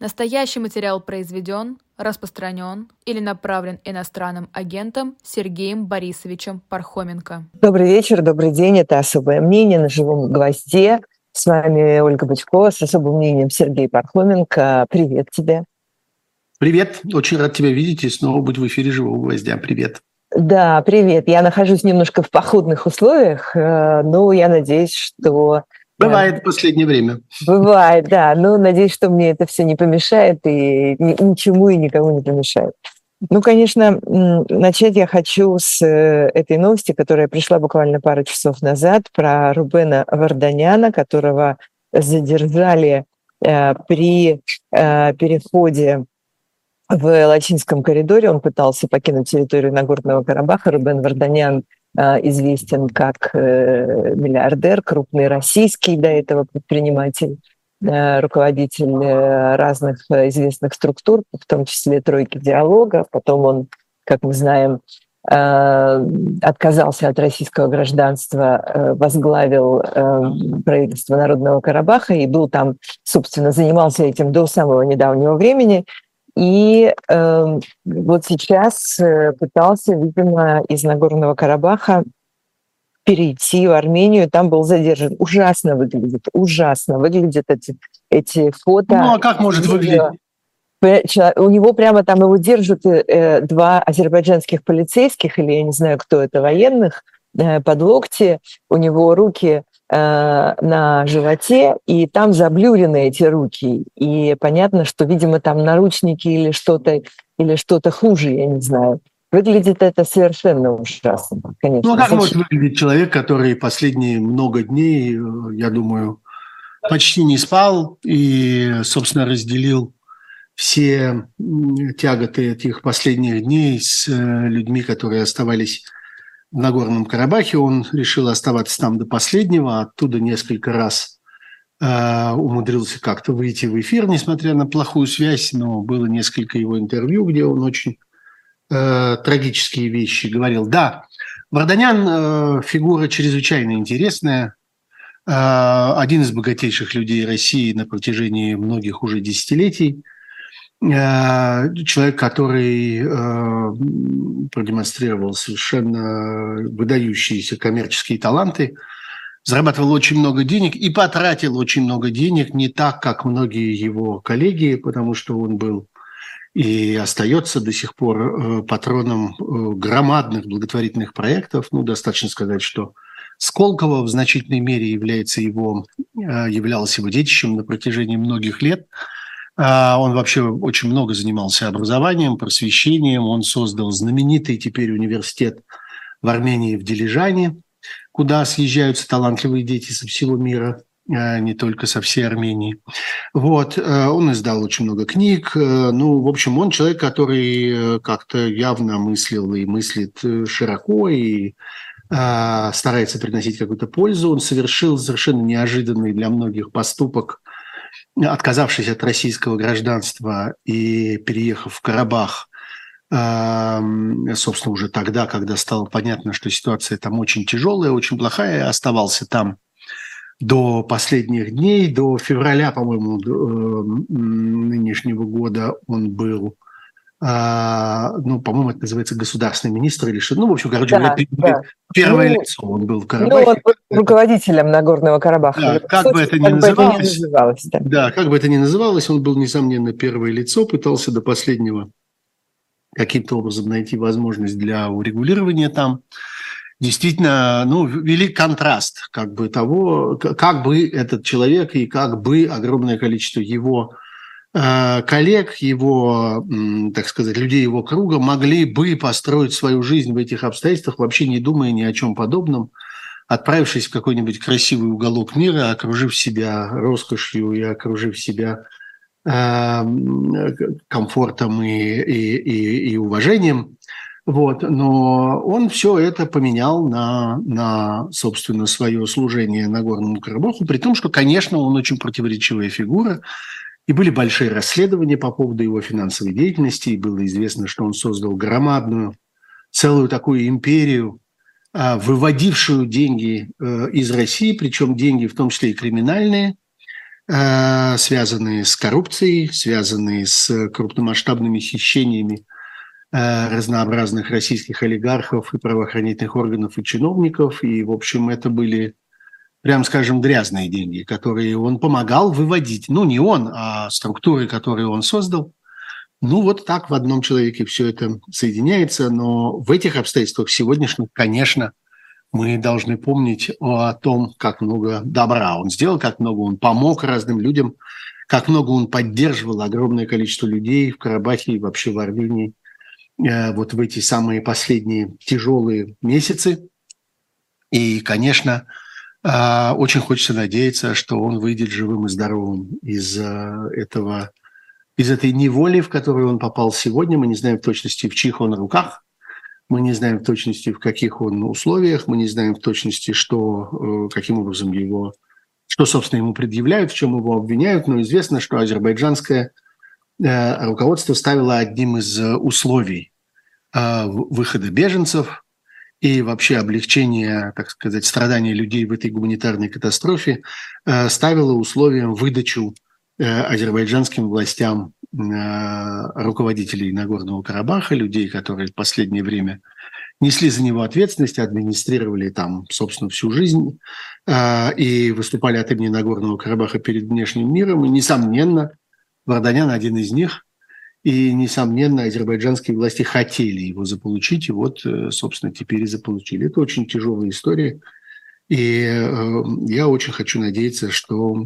Настоящий материал произведен, распространен или направлен иностранным агентом Сергеем Борисовичем Пархоменко. Добрый вечер, добрый день. Это «Особое мнение» на живом гвозде. С вами Ольга Бычкова с особым мнением Сергей Пархоменко. Привет тебе. Привет, очень рад тебя видеть и снова быть в эфире «Живого гвоздя». Привет. Да, привет. Я нахожусь немножко в походных условиях, э, но я надеюсь, что Бывает в последнее время. Бывает, да. Но надеюсь, что мне это все не помешает и ничему и никому не помешает. Ну, конечно, начать я хочу с э, этой новости, которая пришла буквально пару часов назад про Рубена Варданяна, которого задержали э, при э, переходе в Лачинском коридоре. Он пытался покинуть территорию Нагорного Карабаха. Рубен Варданян известен как э, миллиардер, крупный российский до этого предприниматель, э, руководитель э, разных известных структур, в том числе «Тройки диалога». Потом он, как мы знаем, отказался от российского гражданства, возглавил правительство Народного Карабаха и был там, собственно, занимался этим до самого недавнего времени – и э, вот сейчас э, пытался, видимо, из Нагорного Карабаха перейти в Армению, там был задержан. Ужасно выглядит, ужасно выглядят эти, эти фото. Ну, а как может выглядеть? У него прямо там его держат э, два азербайджанских полицейских, или я не знаю, кто это, военных, э, под локти. У него руки Э, на животе, и там заблюрены эти руки. И понятно, что, видимо, там наручники или что-то или что-то хуже, я не знаю. Выглядит это совершенно ужасно, конечно. Ну, а как может выглядеть человек, который последние много дней, э, я думаю, почти не спал и, собственно, разделил все тяготы этих последних дней с э, людьми, которые оставались в Нагорном Карабахе. Он решил оставаться там до последнего, оттуда несколько раз э, умудрился как-то выйти в эфир, несмотря на плохую связь, но было несколько его интервью, где он очень э, трагические вещи говорил. Да, Варданян э, фигура чрезвычайно интересная, э, один из богатейших людей России на протяжении многих уже десятилетий – человек, который э, продемонстрировал совершенно выдающиеся коммерческие таланты, зарабатывал очень много денег и потратил очень много денег, не так, как многие его коллеги, потому что он был и остается до сих пор э, патроном громадных благотворительных проектов. Ну, достаточно сказать, что Сколково в значительной мере является его, являлось его детищем на протяжении многих лет – он вообще очень много занимался образованием, просвещением. Он создал знаменитый теперь университет в Армении в Дилижане, куда съезжаются талантливые дети со всего мира, а, не только со всей Армении. Вот, э, он издал очень много книг. Э, ну, в общем, он человек, который э, как-то явно мыслил и мыслит широко и а, старается приносить какую-то пользу. Он совершил совершенно неожиданный для многих поступок – отказавшись от российского гражданства и переехав в Карабах, собственно, уже тогда, когда стало понятно, что ситуация там очень тяжелая, очень плохая, оставался там до последних дней, до февраля, по-моему, э, нынешнего года он был а, ну, по-моему, это называется государственный министр или что. Ну, в общем, короче да, да. первое ну, лицо он был в Карабахе. Ну, он был руководителем Нагорного Карабаха. Да, как бы это ни как называлось, это называлось да. да, как бы это ни называлось, он был, несомненно, первое лицо, пытался до последнего каким-то образом найти возможность для урегулирования там. Действительно, ну, велик контраст как бы того, как бы этот человек и как бы огромное количество его коллег, его, так сказать, людей его круга могли бы построить свою жизнь в этих обстоятельствах, вообще не думая ни о чем подобном, отправившись в какой-нибудь красивый уголок мира, окружив себя роскошью и окружив себя э, комфортом и, и, и, и уважением. Вот. Но он все это поменял на, на, собственно, свое служение Нагорному Карабаху, при том, что, конечно, он очень противоречивая фигура, и были большие расследования по поводу его финансовой деятельности, и было известно, что он создал громадную, целую такую империю, а, выводившую деньги э, из России, причем деньги в том числе и криминальные, э, связанные с коррупцией, связанные с крупномасштабными хищениями э, разнообразных российских олигархов и правоохранительных органов и чиновников. И, в общем, это были, прям скажем, грязные деньги, которые он помогал выводить. Ну, не он, а структуры, которые он создал. Ну, вот так в одном человеке все это соединяется. Но в этих обстоятельствах сегодняшних, конечно, мы должны помнить о том, как много добра он сделал, как много он помог разным людям, как много он поддерживал огромное количество людей в Карабахе и вообще в Армении э, вот в эти самые последние тяжелые месяцы. И, конечно, очень хочется надеяться, что он выйдет живым и здоровым из э, этого из этой неволи, в которую он попал сегодня. Мы не знаем в точности, в чьих он руках – мы не знаем в точности, в каких он условиях, мы не знаем в точности, что, э, каким образом его, что, собственно, ему предъявляют, в чем его обвиняют, но известно, что азербайджанское э, руководство ставило одним из условий выхода беженцев и вообще облегчения, так сказать, страдания людей в этой гуманитарной катастрофе, ставило условием выдачу азербайджанским властям Э, руководителей Нагорного Карабаха, людей, которые в последнее время несли за него ответственность, администрировали там, собственно, всю жизнь э, и выступали от имени Нагорного Карабаха перед внешним миром. И, несомненно, Варданян один из них. И, несомненно, азербайджанские власти хотели его заполучить, и вот, э, собственно, теперь и заполучили. Это очень тяжелая история. И я очень хочу надеяться, что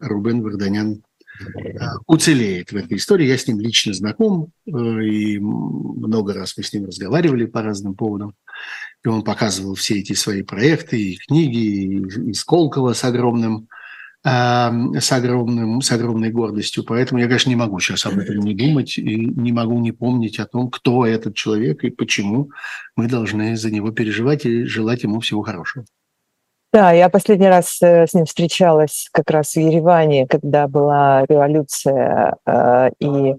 Рубен Варданян Э, уцелеет в этой истории. Я с ним лично знаком, э, и много раз мы с ним разговаривали по разным поводам. И он показывал все эти свои проекты, и книги, и Сколково с огромным, с, огромным, с огромной гордостью. Поэтому я, конечно, не могу сейчас об этом не думать и не могу не помнить о том, кто этот человек и почему мы должны за него переживать и желать ему всего хорошего. Да, я последний раз э, с ним встречалась как раз в Ереване, когда была революция, э, и э,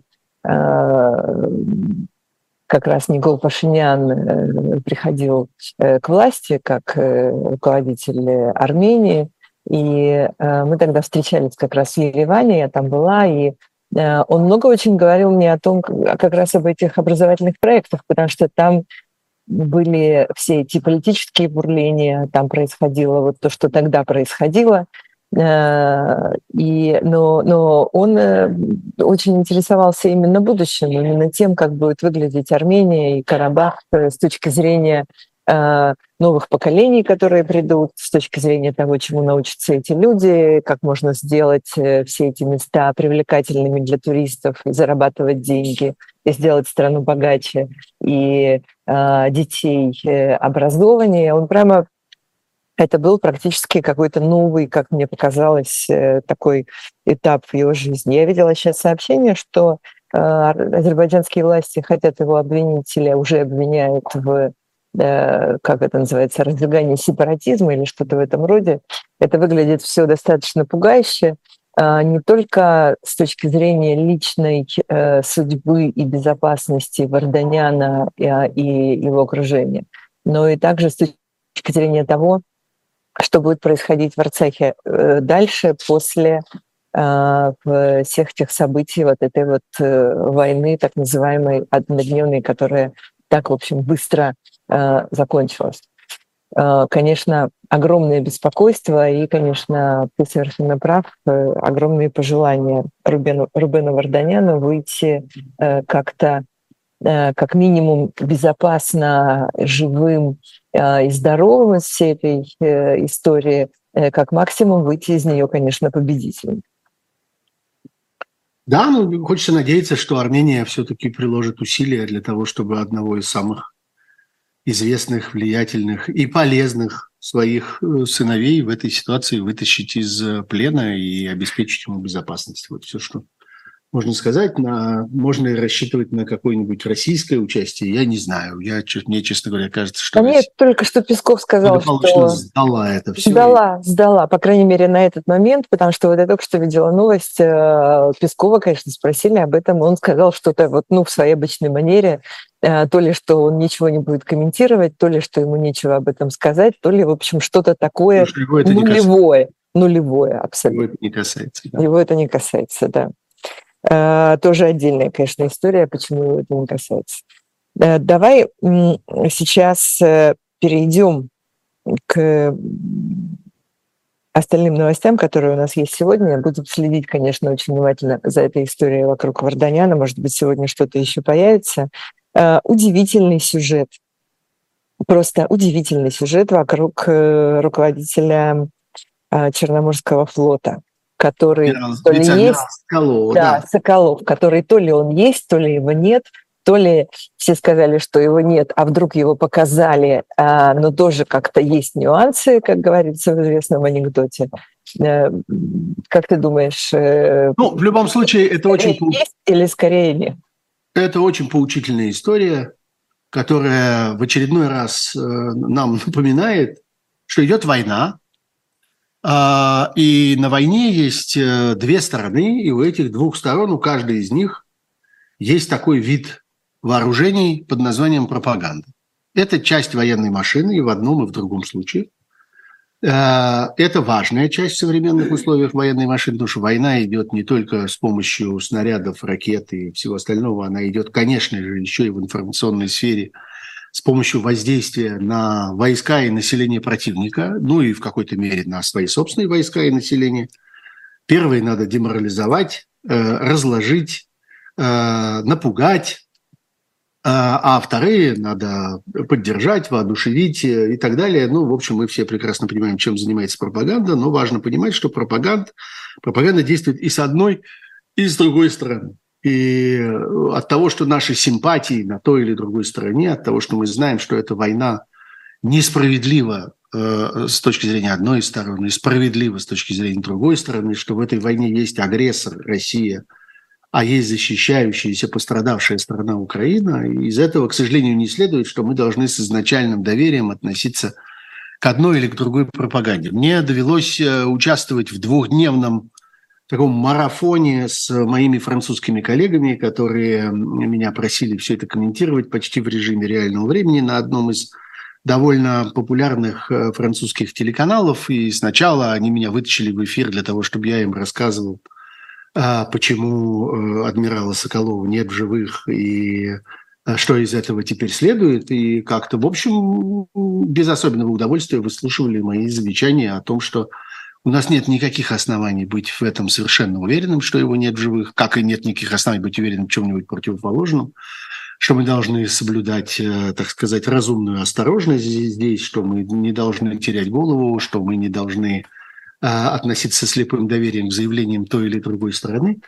как раз Никол Пашинян приходил к власти как руководитель Армении, и мы тогда встречались как раз в Ереване, я там была, и он много очень говорил мне о том, как раз об этих образовательных проектах, потому что там были все эти политические бурления, там происходило вот то, что тогда происходило. Э, и, но, но он э, очень интересовался именно будущим, именно тем, как будет выглядеть Армения и Карабах э, с точки зрения новых поколений, которые придут, с точки зрения того, чему научатся эти люди, как можно сделать все эти места привлекательными для туристов и зарабатывать деньги и сделать страну богаче и э, детей э, образования. Он прямо это был практически какой-то новый, как мне показалось, э, такой этап в его жизни. Я видела сейчас сообщение, что э, азербайджанские власти хотят его обвинить или уже обвиняют в как это называется, разжигание сепаратизма или что-то в этом роде. Это выглядит все достаточно пугающе. А, не только с точки зрения личной э, судьбы и безопасности Варданяна а, и его окружения, но и также с точки зрения того, что будет происходить в Арцахе э, дальше после всех тех событий, вот этой вот э, войны, так называемой однодневной, которая так, в общем, быстро закончилась. Э, конечно, огромное беспокойство и, конечно, ты совершенно прав, э, огромные пожелания Рубену, Рубену Варданяну выйти э, как-то как минимум безопасно живым и здоровым из всей этой истории, как максимум выйти из нее, конечно, победителем. Да, ну хочется надеяться, что Армения все-таки приложит усилия для того, чтобы одного из самых известных, влиятельных и полезных своих э, сыновей в этой ситуации вытащить из э, плена и обеспечить ему безопасность. Вот все, что можно сказать, на, можно ли рассчитывать на какое-нибудь российское участие, я не знаю. Я, мне, честно говоря, кажется, что... А мне только что Песков сказал, что... сдала это все. Сдала, сдала, по крайней мере, на этот момент, потому что вот я только что видела новость, э, Пескова, конечно, спросили об этом, он сказал что-то вот, ну, в своей обычной манере, э, то ли, что он ничего не будет комментировать, то ли, что ему нечего об этом сказать, то ли, в общем, что-то такое ну, нулевое. нулевое абсолютно. Его это не касается. Да. Его это не касается, да. А, тоже отдельная, конечно, история, почему это не касается. А, давай сейчас э, перейдем к остальным новостям, которые у нас есть сегодня. Будем следить, конечно, очень внимательно за этой историей вокруг Варданяна. Может быть, сегодня что-то еще появится. Удивительный сюжет. Просто удивительный сюжет вокруг э, руководителя Черноморского флота, который то ли есть, Соколов, да, да, Соколов, который то ли он есть, то ли его нет, то ли все сказали, что его нет, а вдруг его показали, а, но тоже как-то есть нюансы, как говорится в известном анекдоте. Э, как ты думаешь? Э, ну, в любом случае, это очень... Есть или скорее нет? Это очень поучительная история, которая в очередной раз э, нам напоминает, что идет война, и на войне есть э, две стороны, и у этих двух сторон, у каждой из них есть такой вид вооружений под названием пропаганда. Это часть военной машины и в одном, и в другом случае. Э, это важная часть в современных условиях военной машины, потому что война идет не только с помощью снарядов, ракет и всего остального, она идет, конечно же, еще и в информационной сфере – с помощью воздействия на войска и население противника, ну и в какой-то мере на свои собственные войска и население. Первые надо деморализовать, э, разложить, э, напугать, э, а вторые надо поддержать, воодушевить и так далее. Ну, в общем, мы все прекрасно понимаем, чем занимается пропаганда, но важно понимать, что пропаганда, пропаганда действует и с одной, и с другой стороны. И э, от того, что наши симпатии на той или другой стороне, от того, что мы знаем, что эта война несправедлива э, с точки зрения одной стороны, и справедлива с точки зрения другой стороны, что в этой войне есть агрессор Россия, а есть защищающаяся, пострадавшая страна Украина. И из этого, к сожалению, не следует, что мы должны с изначальным доверием относиться к одной или к другой пропаганде. Мне довелось э, участвовать в двухдневном таком марафоне с моими французскими коллегами, которые меня просили все это комментировать почти в режиме реального времени на одном из довольно популярных э, французских телеканалов. И сначала они меня вытащили в эфир для того, чтобы я им рассказывал, а, почему э, адмирала Соколова нет в живых и э, что из этого теперь следует. И как-то, в общем, без особенного удовольствия выслушивали мои замечания о том, что у нас нет никаких оснований быть в этом совершенно уверенным, что его нет в живых, как и нет никаких оснований быть уверенным в чем-нибудь противоположном, что мы должны соблюдать, э, так сказать, разумную осторожность здесь, что мы не должны терять голову, что мы не должны э, относиться с слепым доверием к заявлениям той или другой стороны.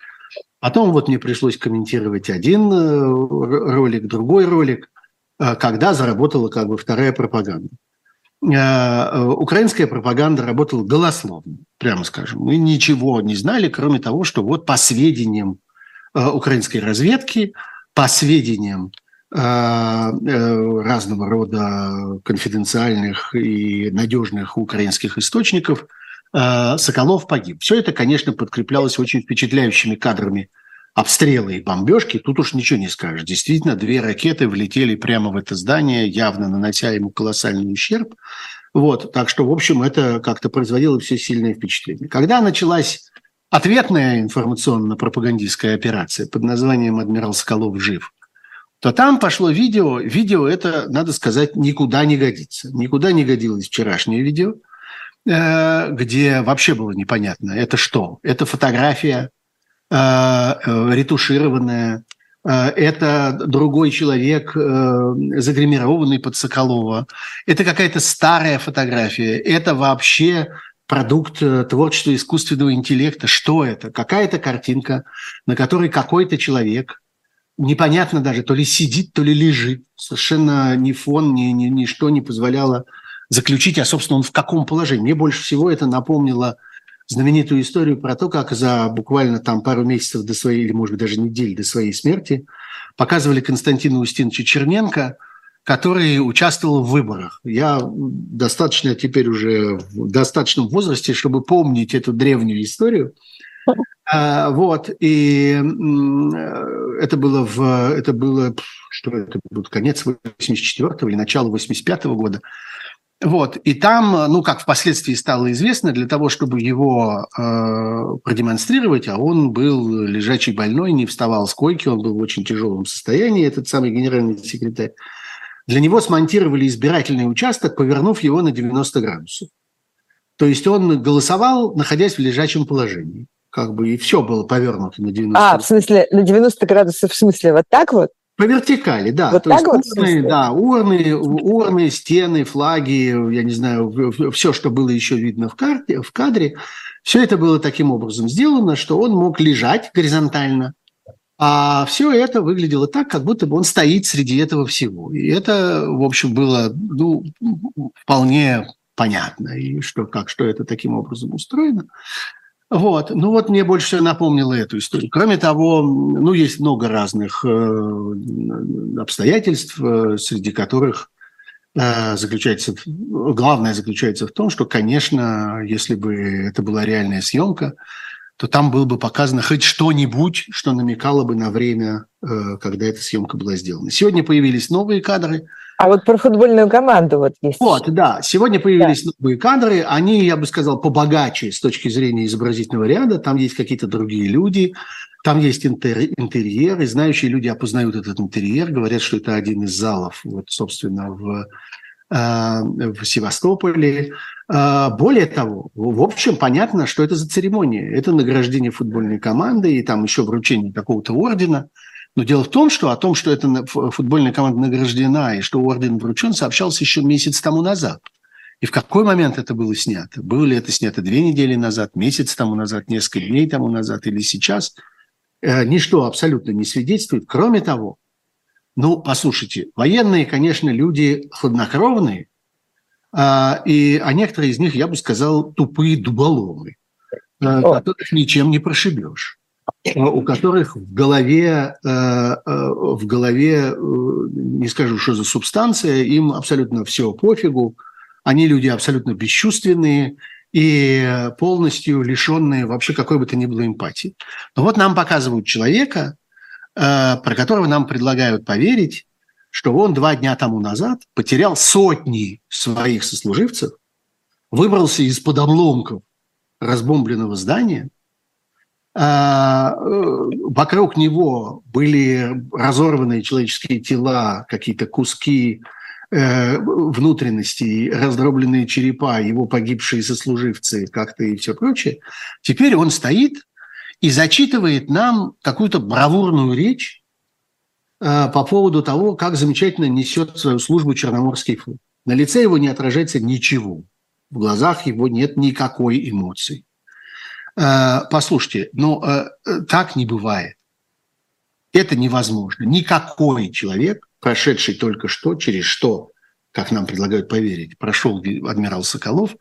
Потом вот мне пришлось комментировать один э, ролик, другой ролик, когда заработала как бы вторая пропаганда. Э, украинская пропаганда работала голословно, прямо скажем. Мы ничего не знали, кроме того, что вот по сведениям э, украинской разведки, по сведениям э, разного рода конфиденциальных и надежных украинских источников, Соколов погиб. Все это, конечно, подкреплялось очень впечатляющими кадрами обстрелы и бомбежки, тут уж ничего не скажешь. Действительно, две ракеты влетели прямо в это здание, явно нанося ему колоссальный ущерб. Вот, так что, в общем, это как-то производило все сильное впечатление. Когда началась ответная информационно-пропагандистская операция под названием «Адмирал Соколов жив», то там пошло видео. Видео это, надо сказать, никуда не годится. Никуда не годилось вчерашнее видео, э, где вообще было непонятно, это что? Это фотография ретушированная, э, это другой человек, загримированный под Соколова, это какая-то старая фотография, это вообще продукт творчества искусственного интеллекта. Что это? Какая-то картинка, на которой какой-то человек, непонятно даже, то ли сидит, то ли лежит. Совершенно ни фон, ни, ни, ничто не позволяло заключить, а, собственно, он в каком положении. Мне больше всего это напомнило знаменитую историю про то, как за буквально там пару месяцев до своей, или, может быть, даже недель до своей смерти показывали Константина Устиновича Черненко, который участвовал в выборах. Я достаточно теперь уже в достаточном возрасте, чтобы помнить эту древнюю историю. А, вот, и это было в, это было, что это был конец 84 или начало 85 -го года. Вот, и там, ну, как впоследствии стало известно, для того, чтобы его э, продемонстрировать, а он был лежачий больной, не вставал с койки, он был в очень тяжелом состоянии, этот самый генеральный секретарь, для него смонтировали избирательный участок, повернув его на 90 градусов. То есть он голосовал, находясь в лежачем положении. Как бы и все было повернуто на 90 А, в смысле, на 90 градусов, в смысле, вот так вот? По вертикали, да. Вот То есть вот, урны, да, урны, урны, стены, флаги, я не знаю, все, что было еще видно в, карте, в кадре, все это было таким образом сделано, что он мог лежать горизонтально, а все это выглядело так, как будто бы он стоит среди этого всего. И это, в общем, было ну, вполне понятно, и что, как, что это таким образом устроено. Вот. Ну вот мне больше напомнило эту историю. Кроме того, ну есть много разных э, обстоятельств, э, среди которых э, заключается, главное заключается в том, что, конечно, если бы это была реальная съемка, то там было бы показано хоть что-нибудь, что намекало бы на время, э, когда эта съемка была сделана. Сегодня появились новые кадры – а вот про футбольную команду вот есть. Вот, да. Сегодня появились да. новые кадры. Они, я бы сказал, побогаче с точки зрения изобразительного ряда. Там есть какие-то другие люди. Там есть интерьер, и знающие люди опознают этот интерьер, говорят, что это один из залов, вот, собственно, в, в Севастополе. Э, более того, в общем, понятно, что это за церемония. Это награждение футбольной команды и там еще вручение какого-то ордена – но дело в том, что о том, что эта футбольная команда награждена и что орден вручен, сообщался еще месяц тому назад. И в какой момент это было снято? Было ли это снято две недели назад, месяц тому назад, несколько дней тому назад или сейчас? Э, ничто абсолютно не свидетельствует. Кроме того, ну, послушайте, военные, конечно, люди хладнокровные, а, и, а некоторые из них, я бы сказал, тупые дуболомы, э, которых ничем не прошибешь у которых в голове, э, э, в голове, не скажу, что за субстанция, им абсолютно все пофигу, они люди абсолютно бесчувственные и полностью лишенные вообще какой бы то ни было эмпатии. Но вот нам показывают человека, про которого нам предлагают поверить, что он два дня тому назад потерял сотни своих сослуживцев, выбрался из-под обломков разбомбленного здания – а, э, вокруг него были разорванные человеческие тела, какие-то куски э, внутренностей, раздробленные черепа, его погибшие сослуживцы как-то и все прочее. Теперь он стоит и зачитывает нам какую-то бравурную речь э, по поводу того, как замечательно несет свою службу Черноморский флот. На лице его не отражается ничего. В глазах его нет никакой эмоции. Э, послушайте, ну э, э, так не бывает. Это невозможно. Никакой человек, прошедший только что, через что, как нам предлагают поверить, прошел адмирал Соколов,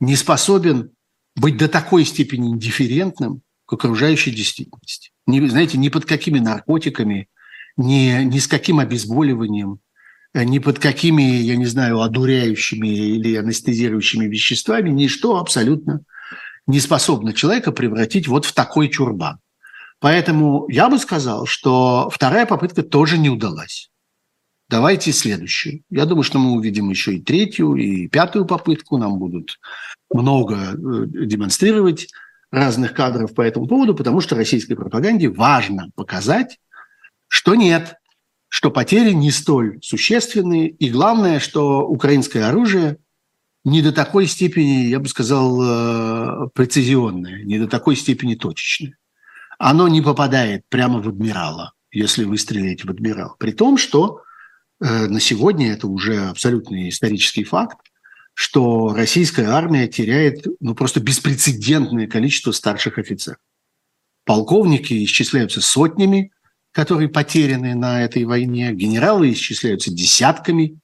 не способен быть до такой степени индифферентным к окружающей действительности. Не, знаете, ни под какими наркотиками, ни, ни с каким обезболиванием, ни под какими, я не знаю, одуряющими или анестезирующими веществами, ничто абсолютно не способна человека превратить вот в такой чурбан. Поэтому я бы сказал, что вторая попытка тоже не удалась. Давайте следующую. Я думаю, что мы увидим еще и третью, и пятую попытку. Нам будут много э, демонстрировать разных кадров по этому поводу, потому что российской пропаганде важно показать, что нет, что потери не столь существенные, и главное, что украинское оружие не до такой степени, я бы сказал, э, прецизионное, не до такой степени точечное. Оно не попадает прямо в адмирала, если вы стреляете в адмирал. При том, что э, на сегодня это уже абсолютный исторический факт, что российская армия теряет ну, просто беспрецедентное количество старших офицеров. Полковники исчисляются сотнями, которые потеряны на этой войне, генералы исчисляются десятками,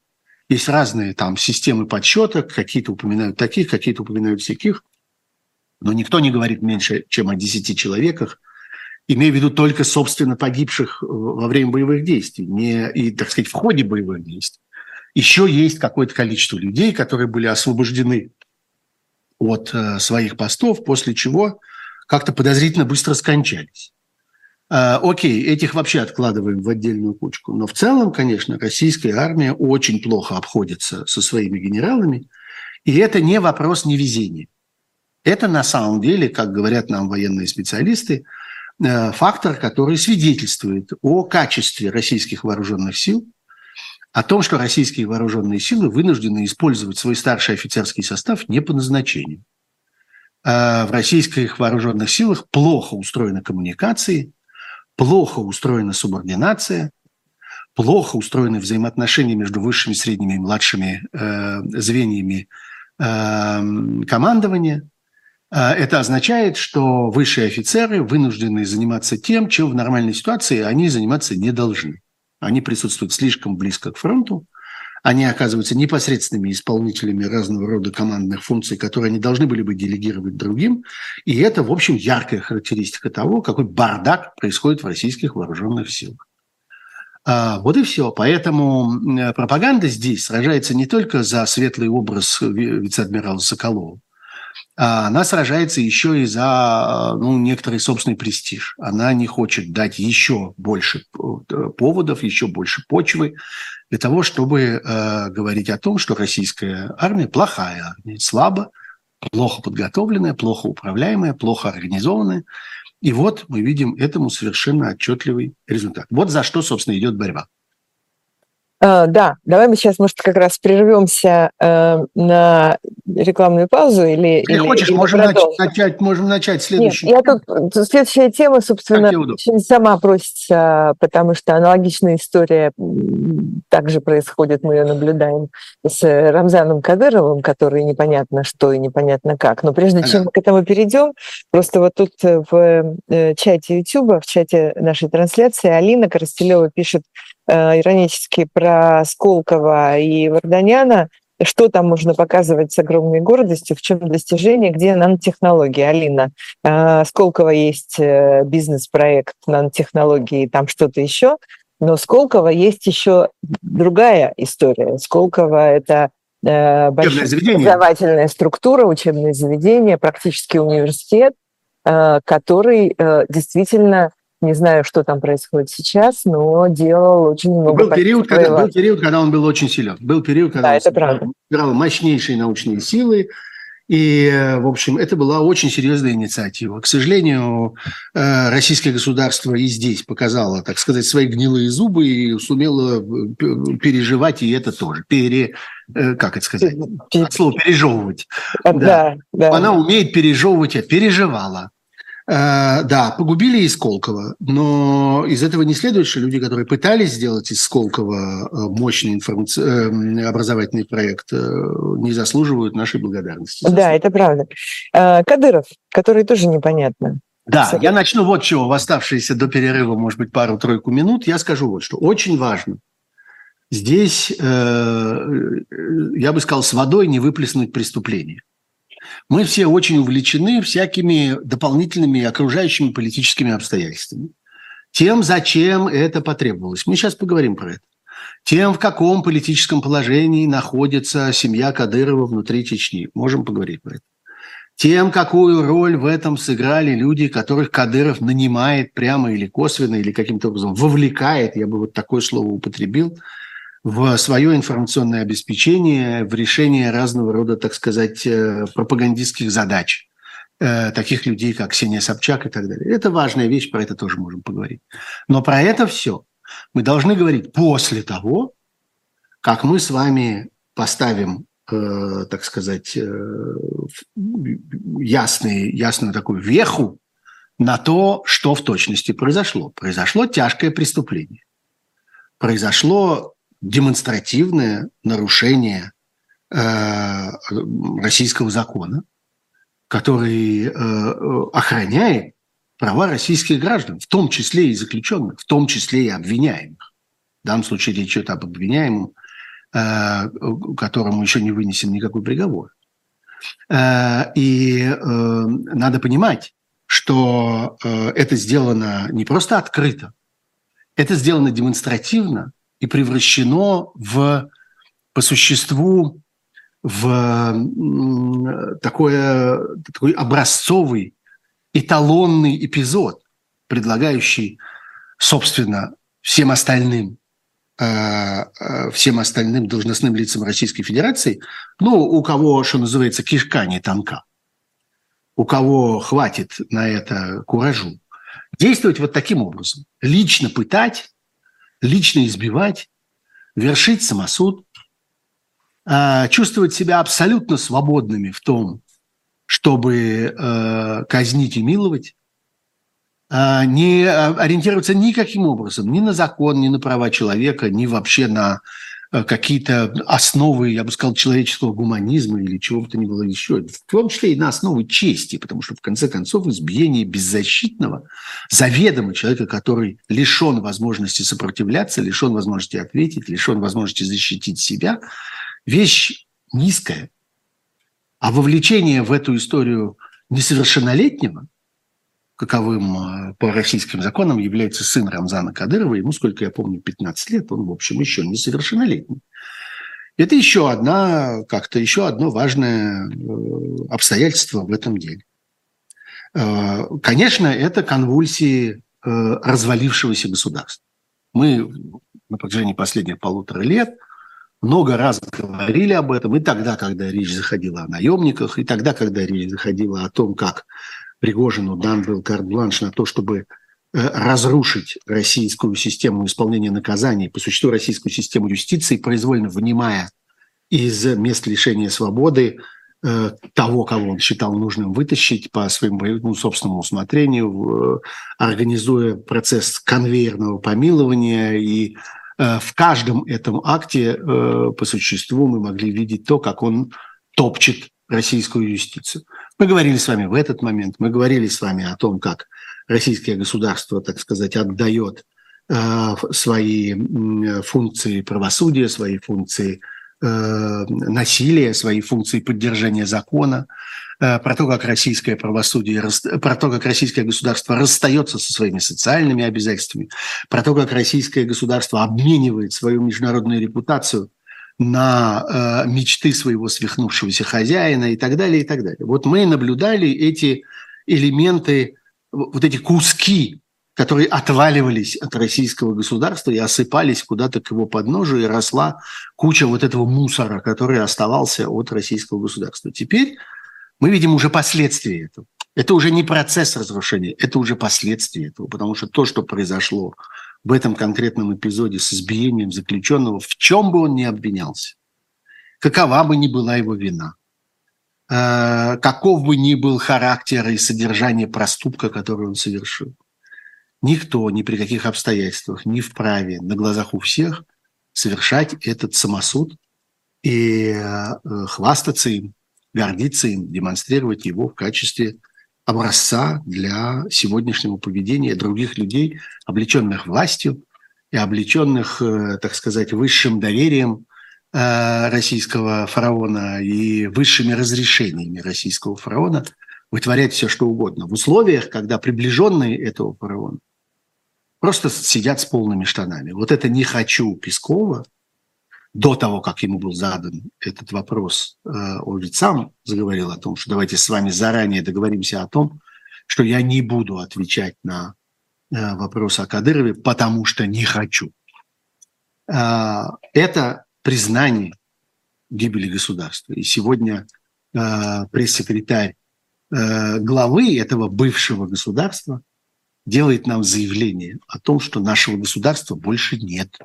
есть разные там системы подсчета, какие-то упоминают таких, какие-то упоминают всяких, но никто не говорит меньше, чем о 10 человеках, имея в виду только, собственно, погибших во время боевых действий, не и, так сказать, в ходе боевых действий. Еще есть какое-то количество людей, которые были освобождены от э, своих постов, после чего как-то подозрительно быстро скончались. А, окей, этих вообще откладываем в отдельную кучку. Но в целом, конечно, российская армия очень плохо обходится со своими генералами. И это не вопрос невезения. Это на самом деле, как говорят нам военные специалисты, э, фактор, который свидетельствует о качестве российских вооруженных сил, о том, что российские вооруженные силы вынуждены использовать свой старший офицерский состав не по назначению. А в российских вооруженных силах плохо устроены коммуникации, плохо устроена субординация, плохо устроены взаимоотношения между высшими, средними и младшими э, звеньями э, командования. А это означает, что высшие офицеры вынуждены заниматься тем, чем в нормальной ситуации они заниматься не должны. Они присутствуют слишком близко к фронту, они оказываются непосредственными исполнителями разного рода командных функций, которые они должны были бы делегировать другим. И это, в общем, яркая характеристика того, какой бардак происходит в российских вооруженных силах. А, вот и все. Поэтому пропаганда здесь сражается не только за светлый образ вице-адмирала Соколова, она сражается еще и за ну, некоторый собственный престиж. Она не хочет дать еще больше э, поводов, еще больше почвы для того, чтобы э, говорить о том, что российская армия плохая армия, слабо, плохо подготовленная, плохо управляемая, плохо организованная. И вот мы видим этому совершенно отчетливый результат. Вот за что, собственно, идет борьба. Uh, да, давай мы сейчас, может, как раз прервемся uh, на рекламную паузу или... Если или, хочешь, или можем начать, начать, можем начать следующую. Нет, я тут, следующая тема, собственно, очень сама просится, потому что аналогичная история также происходит, мы ее наблюдаем с Рамзаном Кадыровым, который непонятно что и непонятно как. Но прежде чем мы к этому перейдем, просто вот тут в э, чате YouTube, в чате нашей трансляции Алина Коростелева пишет, Э, иронически про Сколково и Варданяна, что там можно показывать с огромной гордостью, в чем достижение, где нанотехнологии. Алина, э, Сколково есть э, бизнес-проект нанотехнологии, там что-то еще, но Сколково есть еще другая история. Сколково – это большая образовательная структура, учебное заведение, практически университет, который действительно не знаю, что там происходит сейчас, но делал очень много. Был период, когда, был период, когда он был очень силен. Был период, когда да, он это правда. играл мощнейшие научные силы. И, в общем, это была очень серьезная инициатива. К сожалению, э, российское государство и здесь показало, так сказать, свои гнилые зубы и сумело э, переживать и это тоже. Пере, э, как это сказать? От слова пережевывать. Да, да. да. Она умеет пережевывать, а переживала. Э, да, погубили из Сколково, но из этого не следует, что люди, которые пытались сделать из Сколково э, мощный информаци... Э, образовательный проект, не заслуживают нашей благодарности. Да, это правда. Кадыров, который тоже непонятно. Да, Абсолютно. я начну вот чего. В оставшиеся до перерыва, может быть, пару-тройку минут, я скажу вот что. Очень важно. Здесь, я бы сказал, с водой не выплеснуть преступление мы все очень увлечены всякими дополнительными окружающими политическими обстоятельствами. Тем, зачем это потребовалось. Мы сейчас поговорим про это. Тем, в каком политическом положении находится семья Кадырова внутри Чечни. Можем поговорить про это. Тем, какую роль в этом сыграли люди, которых Кадыров нанимает прямо или косвенно, или каким-то образом вовлекает, я бы вот такое слово употребил, в свое информационное обеспечение, в решение разного рода, так сказать, э, пропагандистских задач э, таких людей, как Ксения Собчак и так далее. Это важная вещь, про это тоже можем поговорить. Но про это все мы должны говорить после того, как мы с вами поставим, э, так сказать, э, ясный, ясную такую веху на то, что в точности произошло. Произошло тяжкое преступление. Произошло демонстративное нарушение э, российского закона, который э, охраняет права российских граждан, в том числе и заключенных, в том числе и обвиняемых. В данном случае речь идет об обвиняемом, э, которому еще не вынесен никакой приговор. И надо понимать, что это сделано не просто открыто, это сделано демонстративно и превращено в, по существу в такое, такой образцовый, эталонный эпизод, предлагающий, собственно, всем остальным всем остальным должностным лицам Российской Федерации, ну, у кого, что называется, кишка не тонка, у кого хватит на это куражу, действовать вот таким образом. Лично пытать, лично избивать, вершить самосуд, чувствовать себя абсолютно свободными в том, чтобы казнить и миловать, а, не а, ориентироваться никаким образом ни на закон, ни на права человека, ни вообще на э, какие-то основы, я бы сказал, человеческого гуманизма или чего бы то ни было еще, в том числе и на основы чести, потому что, в конце концов, избиение беззащитного, заведомо человека, который лишен возможности сопротивляться, лишен возможности ответить, лишен возможности защитить себя, вещь низкая. А вовлечение в эту историю несовершеннолетнего – каковым э, по российским законам является сын Рамзана Кадырова. Ему, сколько я помню, 15 лет, он, в общем, еще несовершеннолетний. Это еще одна, как-то еще одно важное э, обстоятельство в этом деле. Э, конечно, это конвульсии развалившегося государства. Мы на протяжении последних полутора лет много раз говорили об этом, и тогда, когда речь заходила о наемниках, и тогда, когда речь заходила о том, как Пригожину дан был карт-бланш на то, чтобы э, разрушить российскую систему исполнения наказаний, по существу российскую систему юстиции, произвольно вынимая из мест лишения свободы э, того, кого он считал нужным вытащить по своему ну, собственному усмотрению, э, организуя процесс конвейерного помилования. И в каждом этом акте по существу мы могли видеть то, как он топчет российскую юстицию. Мы говорили с вами в этот момент, мы говорили с вами о том, как российское государство, так сказать, отдает э, свои функции правосудия, свои функции э, насилия, свои функции поддержания закона, э, про то, как российское правосудие, про то, как российское государство расстается со своими социальными обязательствами, про то, как российское государство обменивает свою международную репутацию на э, мечты своего свихнувшегося хозяина и так далее, и так далее. Вот мы наблюдали эти элементы, вот эти куски, которые отваливались от российского государства и осыпались куда-то к его подножию, и росла куча вот этого мусора, который оставался от российского государства. Теперь мы видим уже последствия этого. Это уже не процесс разрушения, это уже последствия этого, потому что то, что произошло в этом конкретном эпизоде с избиением заключенного, в чем бы он ни обвинялся, какова бы ни была его вина, э, каков бы ни был характер и содержание проступка, который он совершил. Никто ни при каких обстоятельствах не вправе на глазах у всех совершать этот самосуд и э, хвастаться им, гордиться им, демонстрировать его в качестве образца для сегодняшнего поведения других людей, облеченных властью и облеченных, э, так сказать, высшим доверием э, российского фараона и высшими разрешениями российского фараона вытворять все, что угодно. В условиях, когда приближенные этого фараона просто сидят с полными штанами. Вот это «не хочу» Пескова – до того, как ему был задан этот вопрос, э, он ведь сам заговорил о том, что давайте с вами заранее договоримся о том, что я не буду отвечать на э, вопрос о Кадырове, потому что не хочу. Э, это признание гибели государства. И сегодня пресс-секретарь главы этого бывшего государства делает нам заявление о том, что нашего государства больше нет.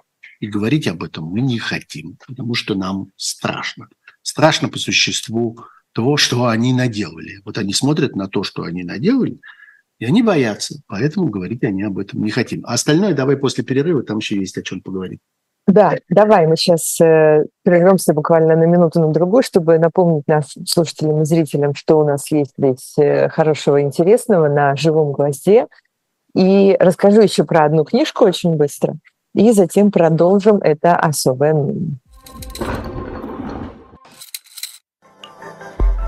И говорить об этом мы не хотим, потому что нам страшно. Страшно по существу того, что они наделали. Вот они смотрят на то, что они наделали, и они боятся. Поэтому говорить они об этом не хотим. А остальное давай после перерыва, там еще есть о чем поговорить. Да, давай мы сейчас э, прервемся буквально на минуту на другую, чтобы напомнить нашим слушателям и зрителям, что у нас есть здесь э, хорошего и интересного на живом гвозде. И расскажу еще про одну книжку очень быстро – и затем продолжим это особое мнение.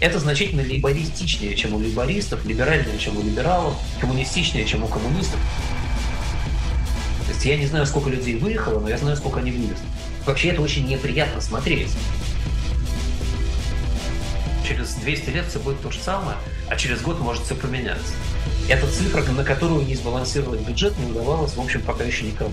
Это значительно либористичнее, чем у либористов, либеральнее, чем у либералов, коммунистичнее, чем у коммунистов. То есть я не знаю, сколько людей выехало, но я знаю, сколько они вывезли. Вообще это очень неприятно смотреть. Через 200 лет все будет то же самое, а через год может все поменяться. Это цифра, на которую не сбалансировать бюджет не удавалось, в общем, пока еще никому.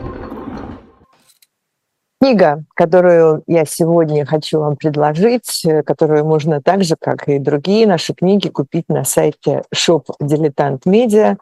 Книга, которую я сегодня хочу вам предложить, э, которую можно так же, как и другие наши книги, купить на сайте Shop Dilettant Media.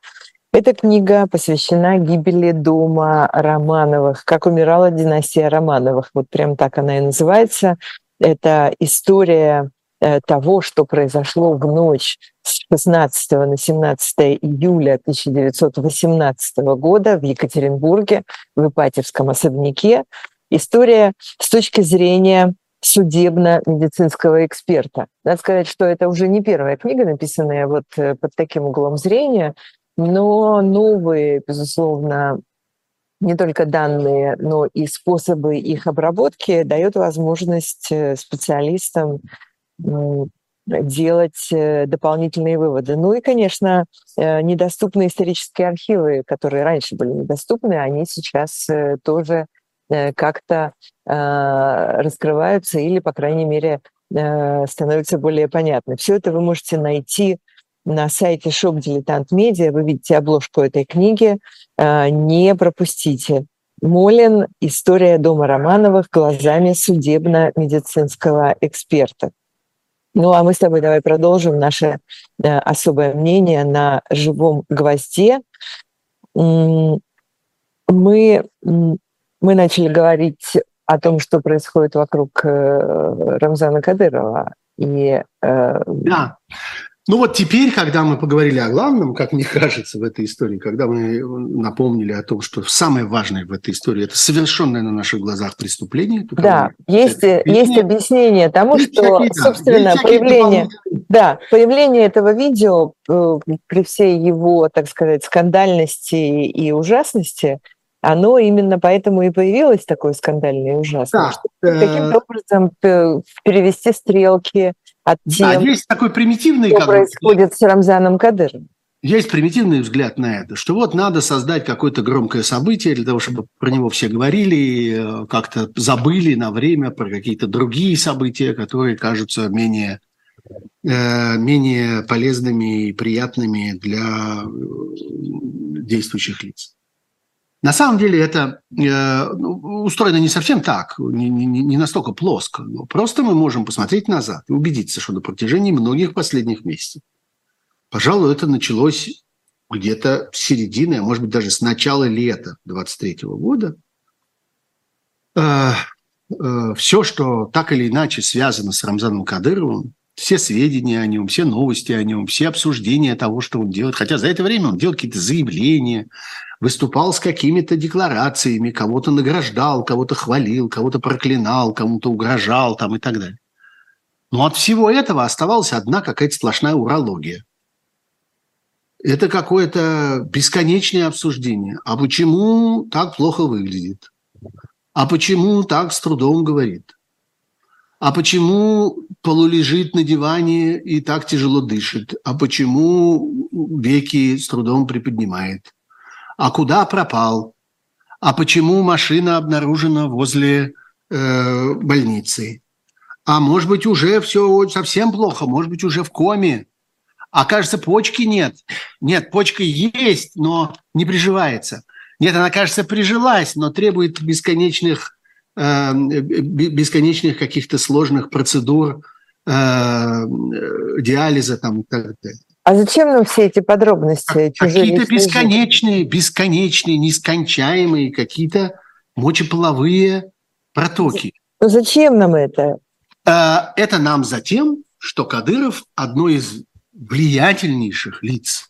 Эта книга посвящена гибели дома Романовых, как умирала династия Романовых. Вот прям так она и называется. Это история э, того, что произошло в ночь с 16 на 17 июля 1918 года в Екатеринбурге, в Ипатьевском особняке, история с точки зрения судебно-медицинского эксперта. Надо сказать, что это уже не первая книга, написанная вот э, под таким углом зрения, но новые, безусловно, не только данные, но и способы их обработки дают возможность э, специалистам делать э, дополнительные выводы. Ну и, конечно, недоступные исторические архивы, которые раньше были недоступны, они сейчас тоже как-то э, раскрываются или, по крайней мере, э, становятся более понятны. Все это вы можете найти на сайте Shop Dilettant Media. Вы видите обложку этой книги. Не пропустите. Молин «История дома Романовых глазами судебно-медицинского эксперта». Ну а мы с тобой давай продолжим наше особое мнение на живом гвозде. Мы мы начали говорить о том, что происходит вокруг э, Рамзана Кадырова. И, э... Да. Ну вот теперь, когда мы поговорили о главном, как мне кажется, в этой истории, когда мы напомнили о том, что самое важное в этой истории – это совершенное на наших глазах преступление. Да, есть, есть объяснение тому, есть что, всякие, собственно, да, появление, да, появление этого видео э, при всей его, так сказать, скандальности и ужасности – оно именно поэтому и появилось такое скандальное и ужасное, да, каким-то э, образом перевести стрелки от тем, да, есть такой примитивный, что происходит с Рамзаном Кадыром. Есть примитивный взгляд на это, что вот надо создать какое-то громкое событие для того, чтобы про него все говорили, э, как-то забыли на время про какие-то другие события, которые кажутся менее, э, менее полезными и приятными для действующих лиц. На самом деле это э, ну, устроено не совсем так, не, не, не настолько плоско. Но просто мы можем посмотреть назад и убедиться, что на протяжении многих последних месяцев, пожалуй, это началось где-то с середины, а может быть даже с начала лета 23 года. Э, э, все, что так или иначе связано с Рамзаном Кадыровым, все сведения о нем, все новости о нем, все обсуждения того, что он делает. Хотя за это время он делал какие-то заявления, выступал с какими-то декларациями, кого-то награждал, кого-то хвалил, кого-то проклинал, кому-то угрожал там и так далее. Но от всего этого оставалась одна какая-то сплошная урология. Это какое-то бесконечное обсуждение. А почему так плохо выглядит? А почему так с трудом говорит? А почему полулежит на диване и так тяжело дышит? А почему веки с трудом приподнимает? А куда пропал, а почему машина обнаружена возле э, больницы, а может быть уже все совсем плохо, может быть уже в коме, а кажется почки нет, нет, почка есть, но не приживается, нет, она кажется прижилась, но требует бесконечных э, бесконечных каких-то сложных процедур э, диализа там и так далее. А зачем нам все эти подробности? Какие-то бесконечные, бесконечные, нескончаемые какие-то мочеполовые протоки. Но ну, зачем нам это? А, это нам за тем, что Кадыров одно из влиятельнейших лиц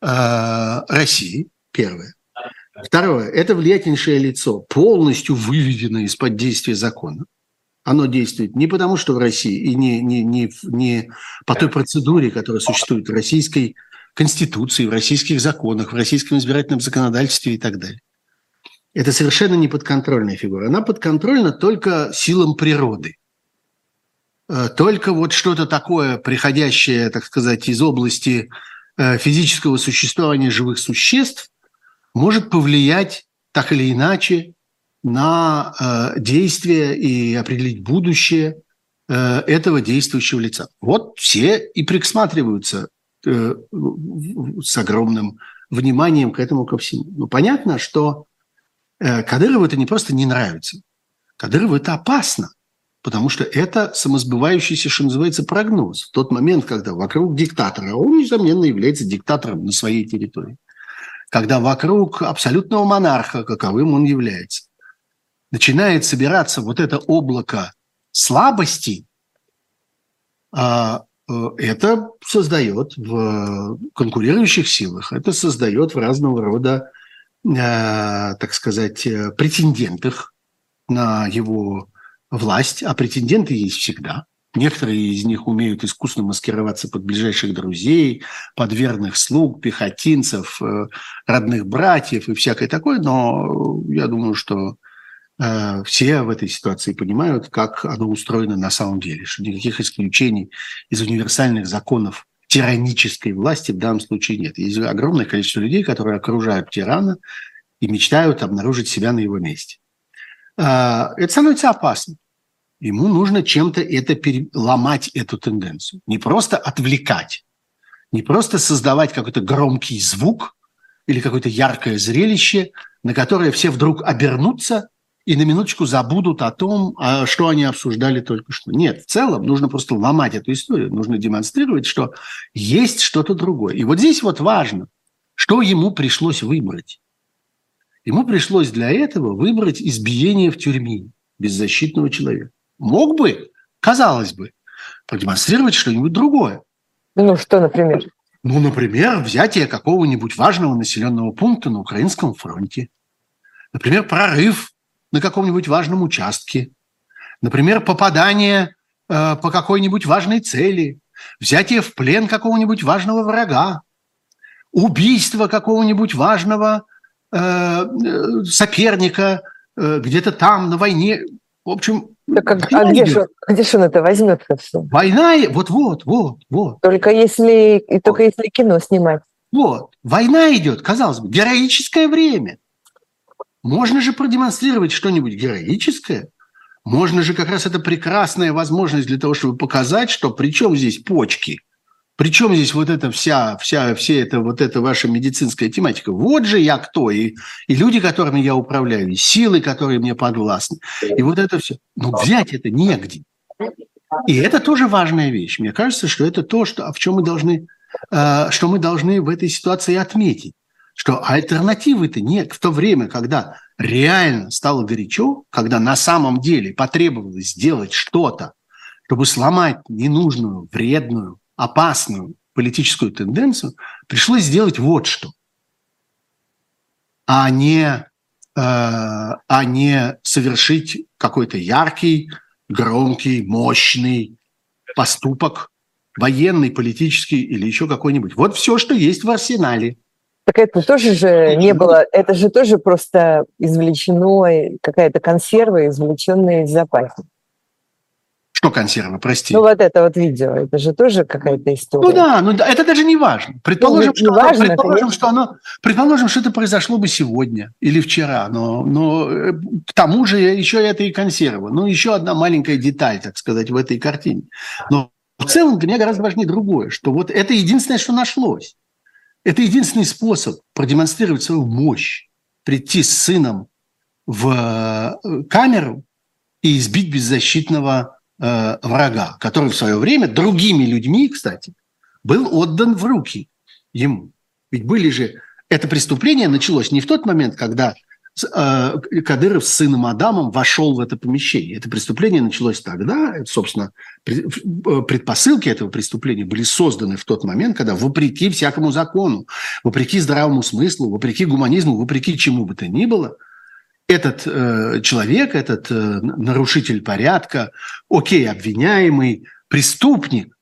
а, России, первое. Второе. Это влиятельнейшее лицо, полностью выведено из-под действия закона. Оно действует не потому, что в России, и не, не, не, не по той процедуре, которая существует в российской Конституции, в российских законах, в российском избирательном законодательстве и так далее. Это совершенно не подконтрольная фигура. Она подконтрольна только силам природы. Э, только вот что-то такое, приходящее, так сказать, из области э, физического существования живых существ, может повлиять так или иначе на э, действие и определить будущее этого действующего лица. Вот все и присматриваются с огромным вниманием к этому ко всему. Но понятно, что Кадырову это не просто не нравится. Кадырову это опасно. Потому что это самосбывающийся, что называется, прогноз. В тот момент, когда вокруг диктатора, он, несомненно, является диктатором на своей территории, когда вокруг абсолютного монарха, каковым он является, начинает собираться вот это облако слабости, а, э, это создает в конкурирующих силах, это создает в разного рода, э, так сказать, э, претендентах на его власть, а претенденты есть всегда. Некоторые из них умеют искусно маскироваться под ближайших друзей, под верных слуг, пехотинцев, родных братьев и всякое такое, но я думаю, что все в этой ситуации понимают, как оно устроено на самом деле, что никаких исключений из универсальных законов тиранической власти в данном случае нет. Есть огромное количество людей, которые окружают тирана и мечтают обнаружить себя на его месте. А, это становится опасно. Ему нужно чем-то это переломать, эту тенденцию. Не просто отвлекать, не просто создавать какой-то громкий звук или какое-то яркое зрелище, на которое все вдруг обернутся и на минуточку забудут о том, а, что они обсуждали только что. Нет, в целом нужно просто ломать эту историю, нужно демонстрировать, что есть что-то другое. И вот здесь вот важно, что ему пришлось выбрать. Ему пришлось для этого выбрать избиение в тюрьме беззащитного человека. Мог бы, казалось бы, продемонстрировать что-нибудь другое. Ну, что, например? Ну, например, взятие какого-нибудь важного населенного пункта на Украинском фронте. Например, прорыв на каком-нибудь важном участке. Например, попадание э, по какой-нибудь важной цели. Взятие в плен какого-нибудь важного врага. Убийство какого-нибудь важного Э, соперника э, где-то там на войне. В общем, так, а, а где, же, где же он это возьмет все? Война, вот-вот, вот, вот. Только если, и только если кино снимать. Вот, война идет, казалось бы, героическое время. Можно же продемонстрировать что-нибудь героическое. Можно же как раз это прекрасная возможность для того, чтобы показать, что при чем здесь почки – причем здесь вот эта вся, вся, все это, вот эта ваша медицинская тематика? Вот же я кто, и, и люди, которыми я управляю, и силы, которые мне подвластны, и вот это все. Но взять это негде. И это тоже важная вещь. Мне кажется, что это то, что, в чем мы должны, э, что мы должны в этой ситуации отметить. Что альтернативы-то нет. В то время, когда реально стало горячо, когда на самом деле потребовалось сделать что-то, чтобы сломать ненужную, вредную, опасную политическую тенденцию, пришлось сделать вот что, а не, э, а не совершить какой-то яркий, громкий, мощный поступок, военный, политический или еще какой-нибудь. Вот все, что есть в арсенале. Так это тоже же не было, это же тоже просто извлечено, какая-то консерва, извлеченная из запаса. Что консервы, прости? Ну вот это вот видео, это же тоже какая-то история. Ну да, ну это даже не важно. Предположим, ну, что, важно, оно, предположим, что оно, предположим, что это произошло бы сегодня или вчера, но, но э, к тому же еще это и консервы. Ну еще одна маленькая деталь, так сказать, в этой картине. Но в целом для меня гораздо важнее другое, что вот это единственное, что нашлось. Это единственный способ продемонстрировать свою мощь, прийти с сыном в э, камеру и избить беззащитного э, врага, который в свое время другими людьми, кстати, был отдан в руки ему. Ведь были же... Это преступление началось не в тот момент, когда Кадыров с сыном Адамом вошел в это помещение. Это преступление началось тогда, собственно, э, предпосылки этого преступления были созданы в тот момент, когда вопреки всякому закону, вопреки здравому смыслу, вопреки гуманизму, вопреки чему бы то ни было, этот э, человек, этот э, нарушитель порядка, окей, обвиняемый, преступник,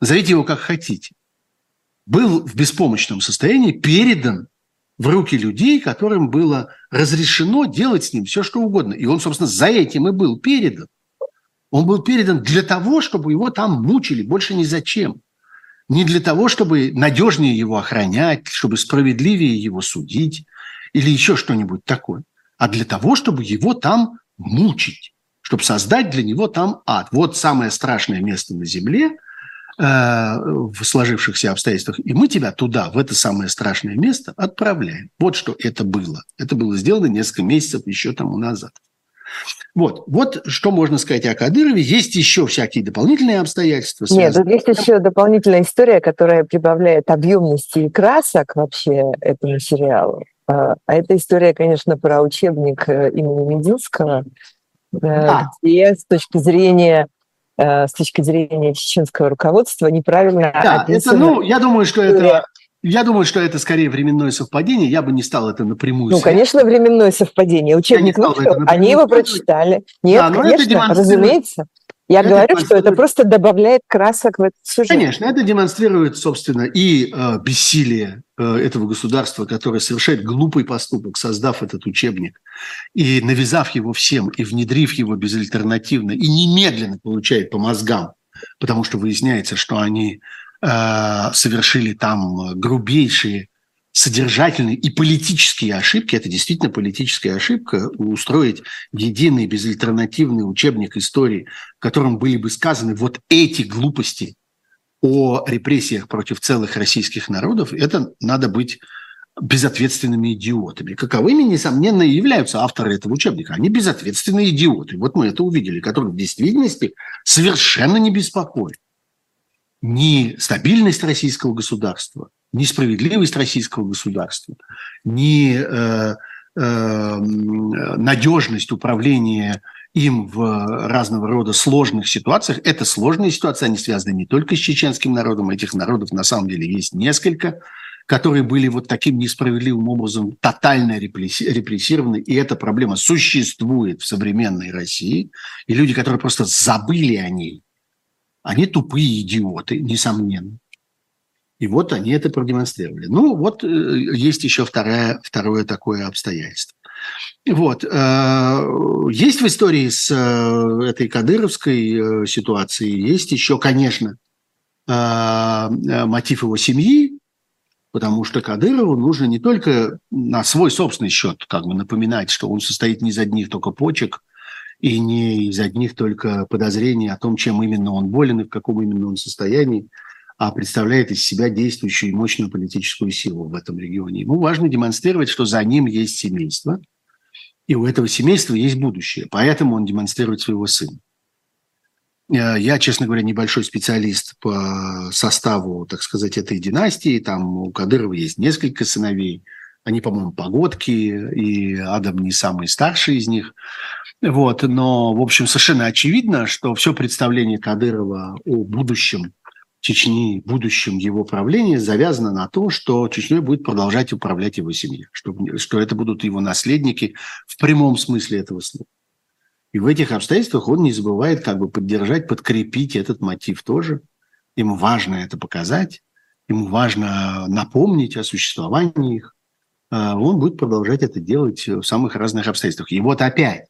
назовите его как хотите, был в беспомощном состоянии передан в руки людей, которым было разрешено делать с ним все, что угодно. И он, собственно, за этим и был передан. Он был передан для того, чтобы его там мучили, больше ни зачем. Не для того, чтобы надежнее его охранять, чтобы справедливее его судить или еще что-нибудь такое, а для того, чтобы его там мучить, чтобы создать для него там ад. Вот самое страшное место на земле – в сложившихся обстоятельствах, и мы тебя туда, в это самое страшное место, отправляем. Вот что это было. Это было сделано несколько месяцев еще тому назад. Вот, вот что можно сказать о Кадырове. Есть еще всякие дополнительные обстоятельства. Нет, тут есть еще дополнительная история, которая прибавляет объемности и красок вообще этому сериалу. А, а эта история, конечно, про учебник э, имени Мединского, э, да. где с точки зрения Э, с точки зрения чеченского руководства неправильно да, это, ну, я думаю, что это я думаю, что это скорее временное совпадение. Я бы не стал это напрямую. Ну, конечно, временное совпадение. Учебник вышел, они его прочитали. Нет, да, конечно, разумеется. Я это говорю, что это просто добавляет красок в этот сюжет. Конечно, это демонстрирует, собственно, и э, бессилие э, этого государства, которое совершает глупый поступок, создав этот учебник, и навязав его всем, и внедрив его безальтернативно, и немедленно получает по мозгам, потому что выясняется, что они э, совершили там грубейшие содержательные и политические ошибки, это действительно политическая ошибка, устроить единый безальтернативный учебник истории, в котором были бы сказаны вот эти глупости о репрессиях против целых российских народов, это надо быть безответственными идиотами. Каковыми, несомненно, являются авторы этого учебника. Они безответственные идиоты. Вот мы это увидели, которые в действительности совершенно не беспокоят ни стабильность российского государства, ни справедливость российского государства, ни э, э, надежность управления им в разного рода сложных ситуациях. Это сложные ситуации, они связаны не только с чеченским народом, этих народов на самом деле есть несколько, которые были вот таким несправедливым образом тотально репрессированы, и эта проблема существует в современной России, и люди, которые просто забыли о ней, они тупые идиоты, несомненно. И вот они это продемонстрировали. Ну, вот э, есть еще второе, второе такое обстоятельство. Вот. Э, есть в истории с э, этой кадыровской ситуацией, есть еще, конечно, мотив его семьи, потому что Кадырову нужно не только на свой собственный счет как бы напоминать, что он состоит не из одних только почек и не из одних только подозрений о том, чем именно он болен и в каком именно он состоянии, а представляет из себя действующую и мощную политическую силу в этом регионе. Ему важно демонстрировать, что за ним есть семейство, и у этого семейства есть будущее. Поэтому он демонстрирует своего сына. Э, я, честно говоря, небольшой специалист по составу, так сказать, этой династии. Там у Кадырова есть несколько сыновей. Они, по-моему, погодки, и Адам не самый старший из них. Вот. Но, в общем, совершенно очевидно, что все представление Кадырова о будущем Чечни, будущем его правления завязано на том, что Чечней будет продолжать управлять его семья, что, что это будут его наследники в прямом смысле этого слова. И в этих обстоятельствах он не забывает как бы поддержать, подкрепить этот мотив тоже. Ему важно это показать, ему важно напомнить о существовании их. А он будет продолжать это делать в самых разных обстоятельствах. И вот опять,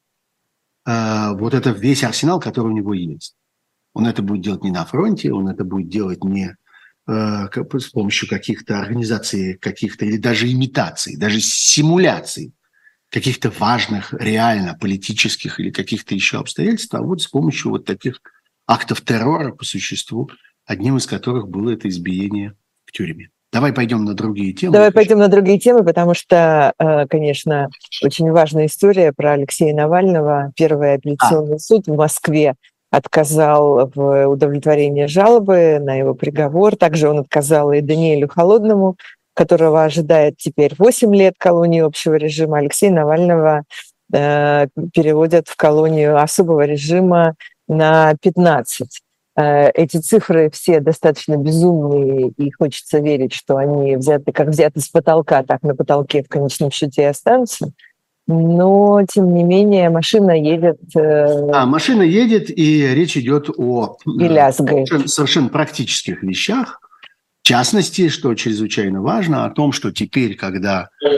а, вот это весь арсенал, который у него есть. Он это будет делать не на фронте, он это будет делать не э, с помощью каких-то организаций, каких-то или даже имитаций, даже симуляций каких-то важных, реально политических или каких-то еще обстоятельств, а вот с помощью вот таких актов террора по существу, одним из которых было это избиение в тюрьме. Давай пойдем на другие темы. Давай пойдем на другие темы, потому что, э, конечно, очень важная история про Алексея Навального. Первый апелляционный а. суд в Москве отказал в удовлетворении жалобы на его приговор. Также он отказал и Даниэлю Холодному, которого ожидает теперь 8 лет колонии общего режима, Алексея Навального э, переводят в колонию особого режима на 15. Э, эти цифры все достаточно безумные, и хочется верить, что они взяты, как взяты с потолка, так на потолке в конечном счете и останутся. Но, тем не менее, машина едет... Э, а, машина едет, и речь идет о лязгает. совершенно, совершенно практических вещах. В частности, что чрезвычайно важно, о том, что теперь, когда э,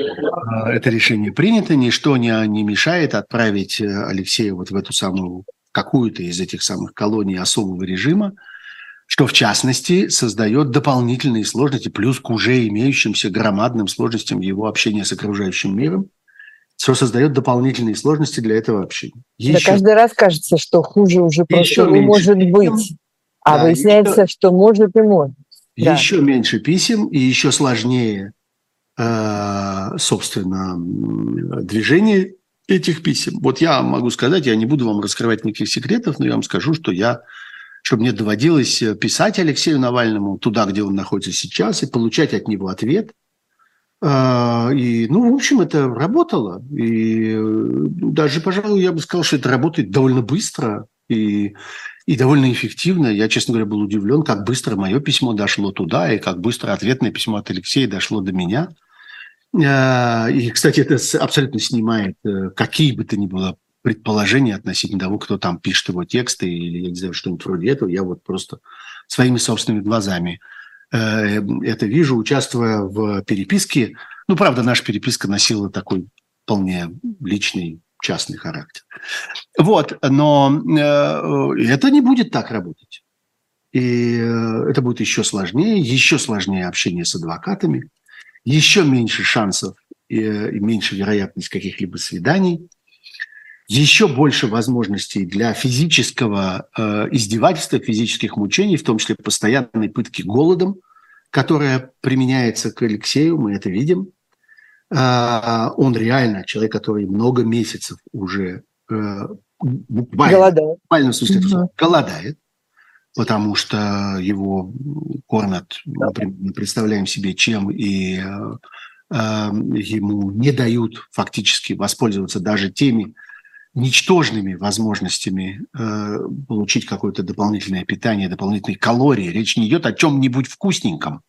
это решение принято, ничто не, не мешает отправить Алексея вот в эту самую какую-то из этих самых колоний особого режима, что в частности создает дополнительные сложности, плюс к уже имеющимся громадным сложностям его общения с окружающим миром, что создает дополнительные сложности для этого общения. Еще... Да каждый раз кажется, что хуже уже просто не может быть. А да, выясняется, еще... что может и может. Да. Еще меньше писем и еще сложнее, э, собственно, движение этих писем. Вот я могу сказать, я не буду вам раскрывать никаких секретов, но я вам скажу, что я, чтобы мне доводилось писать Алексею Навальному туда, где он находится сейчас, и получать от него ответ. А, и, ну, в общем, это работало. И даже, пожалуй, я бы сказал, что это работает довольно быстро и, и довольно эффективно. Я, честно говоря, был удивлен, как быстро мое письмо дошло туда, и как быстро ответное письмо от Алексея дошло до меня – и, кстати, это абсолютно снимает э, какие бы то ни было предположения относительно того, кто там пишет его тексты или, я не знаю, что-нибудь вроде этого. Я вот просто своими собственными глазами э, это вижу, участвуя в переписке. Ну, правда, наша переписка носила такой вполне личный, частный характер. Вот, но э, это не будет так работать. И это будет еще сложнее, еще сложнее общение с адвокатами – еще меньше шансов и, и меньше вероятность каких-либо свиданий, еще больше возможностей для физического э, издевательства, физических мучений, в том числе постоянной пытки голодом, которая применяется к Алексею, мы это видим. Э, он реально человек, который много месяцев уже э, буквально, голодает. буквально в смысле, угу. голодает потому что его кормят, мы представляем себе, чем, и э, ему не дают фактически воспользоваться даже теми ничтожными возможностями э, получить какое-то дополнительное питание, дополнительные калории. Речь не идет о чем-нибудь вкусненьком.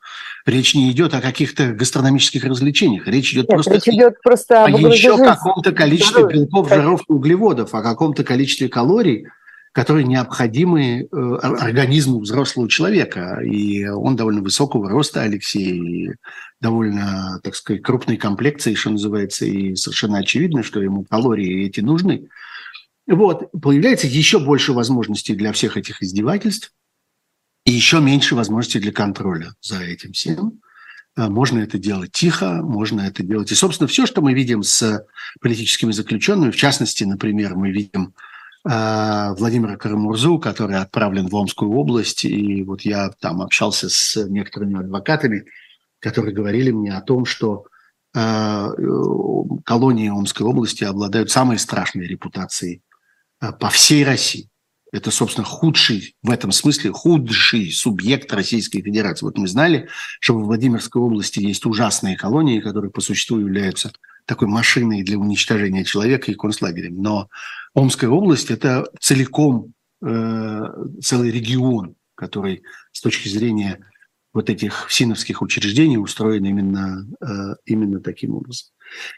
Речь не идет о каких-то гастрономических развлечениях. Речь идет Нет, просто, речь идет просто о еще каком-то количестве белков, жиров и углеводов, о каком-то количестве калорий, которые необходимы э, организму взрослого человека. И он довольно высокого роста, Алексей, довольно, так сказать, крупной комплекции, что называется, и совершенно очевидно, что ему калории эти нужны. Вот, появляется еще больше возможностей для всех этих издевательств и еще меньше возможностей для контроля за этим всем. Э, можно это делать тихо, можно это делать. И, собственно, все, что мы видим с политическими заключенными, в частности, например, мы видим Владимира Карамурзу, который отправлен в Омскую область. И вот я там общался с некоторыми адвокатами, которые говорили мне о том, что э, колонии Омской области обладают самой страшной репутацией э, по всей России. Это, собственно, худший, в этом смысле, худший субъект Российской Федерации. Вот мы знали, что в Владимирской области есть ужасные колонии, которые по существу являются такой машиной для уничтожения человека и концлагерем. Но Омская область – это целиком э, целый регион, который с точки зрения вот этих синовских учреждений устроен именно, э, именно таким образом.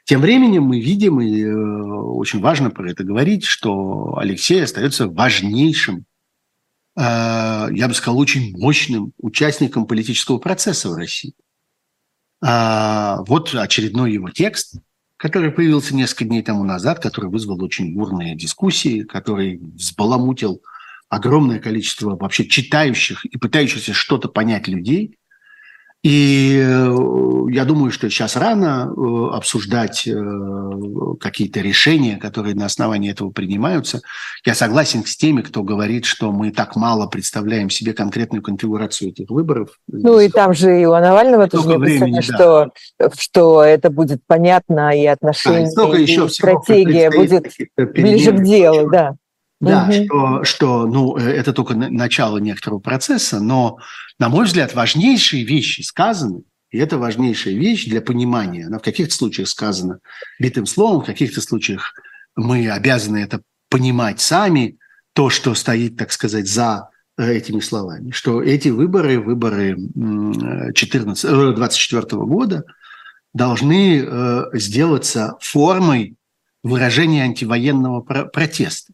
Тем временем мы видим, и э, очень важно про это говорить, что Алексей остается важнейшим, э, я бы сказал, очень мощным участником политического процесса в России. А, вот очередной его текст – который появился несколько дней тому назад, который вызвал очень бурные дискуссии, который взбаламутил огромное количество вообще читающих и пытающихся что-то понять людей. И э, я думаю, что сейчас рано э, обсуждать э, какие-то решения, которые на основании этого принимаются. Я согласен с теми, кто говорит, что мы так мало представляем себе конкретную конфигурацию этих выборов. Ну и там же и у Навального тоже написано, что, да. что это будет понятно, и отношения, да, и, и стратегия будет ближе к делу. Да. Да, угу. что, что ну, это только начало некоторого процесса, но, на мой взгляд, важнейшие вещи сказаны, И это важнейшая вещь для понимания. Она в каких-то случаях сказана битым словом, в каких-то случаях мы обязаны это понимать сами, то, что стоит, так сказать, за э, этими словами, что эти выборы, выборы 14, 24 э, года должны э, сделаться формой выражения антивоенного протеста.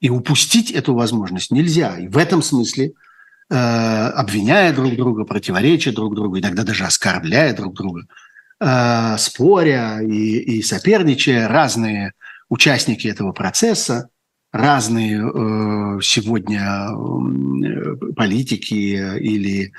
И упустить эту возможность нельзя. И в этом смысле – обвиняя друг друга, противоречия друг другу, иногда даже оскорбляя друг друга, э, споря и, и соперничая, разные участники этого процесса, разные э, сегодня политики или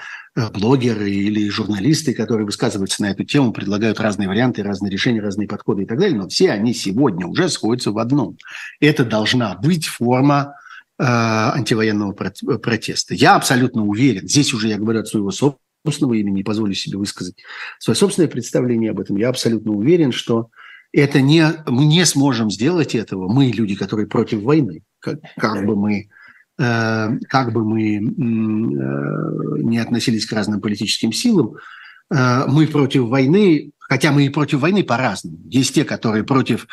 блогеры или журналисты, которые высказываются на эту тему, предлагают разные варианты, разные решения, разные подходы и так далее, но все они сегодня уже сходятся в одном. Это должна быть форма Э, антивоенного протеста. Я абсолютно уверен, здесь уже я говорю от своего собственного имени, позволю себе высказать свое собственное представление об этом, я абсолютно уверен, что это не, мы не сможем сделать этого, мы, люди, которые против войны, как, как бы мы э, как бы мы э, не относились к разным политическим силам, мы против войны, хотя мы и против войны по-разному. Есть те, которые против